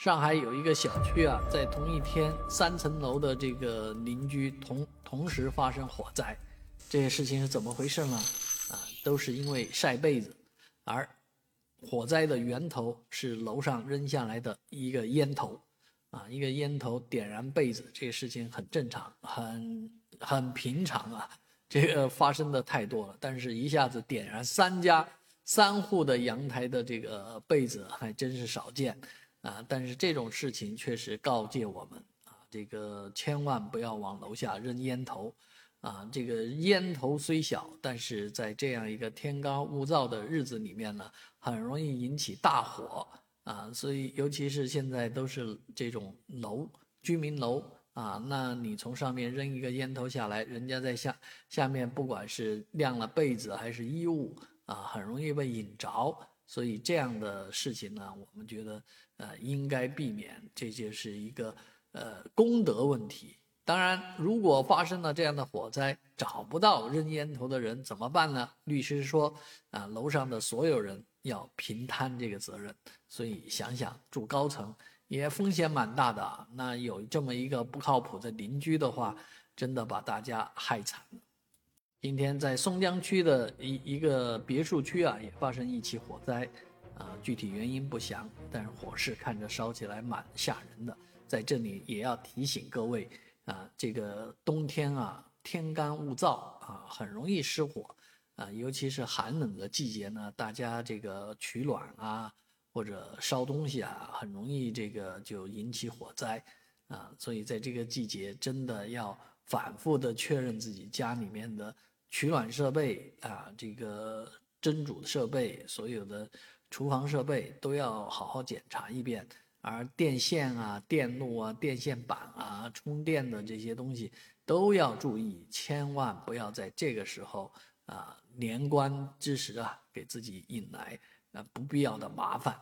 上海有一个小区啊，在同一天三层楼的这个邻居同同时发生火灾，这些事情是怎么回事呢？啊，都是因为晒被子，而火灾的源头是楼上扔下来的一个烟头，啊，一个烟头点燃被子，这个事情很正常，很很平常啊，这个发生的太多了，但是一下子点燃三家三户的阳台的这个被子还真是少见。啊，但是这种事情确实告诫我们啊，这个千万不要往楼下扔烟头，啊，这个烟头虽小，但是在这样一个天高物燥的日子里面呢，很容易引起大火啊，所以尤其是现在都是这种楼居民楼啊，那你从上面扔一个烟头下来，人家在下下面不管是晾了被子还是衣物啊，很容易被引着。所以这样的事情呢，我们觉得呃应该避免，这就是一个呃公德问题。当然，如果发生了这样的火灾，找不到扔烟头的人怎么办呢？律师说啊，楼上的所有人要平摊这个责任。所以想想住高层也风险蛮大的，那有这么一个不靠谱的邻居的话，真的把大家害惨。今天在松江区的一一个别墅区啊，也发生一起火灾，啊，具体原因不详，但是火势看着烧起来蛮吓人的。在这里也要提醒各位啊，这个冬天啊，天干物燥啊，很容易失火啊，尤其是寒冷的季节呢，大家这个取暖啊，或者烧东西啊，很容易这个就引起火灾啊，所以在这个季节真的要反复的确认自己家里面的。取暖设备啊，这个蒸煮的设备，所有的厨房设备都要好好检查一遍。而电线啊、电路啊、电线板啊、充电的这些东西都要注意，千万不要在这个时候啊年关之时啊，给自己引来啊不必要的麻烦。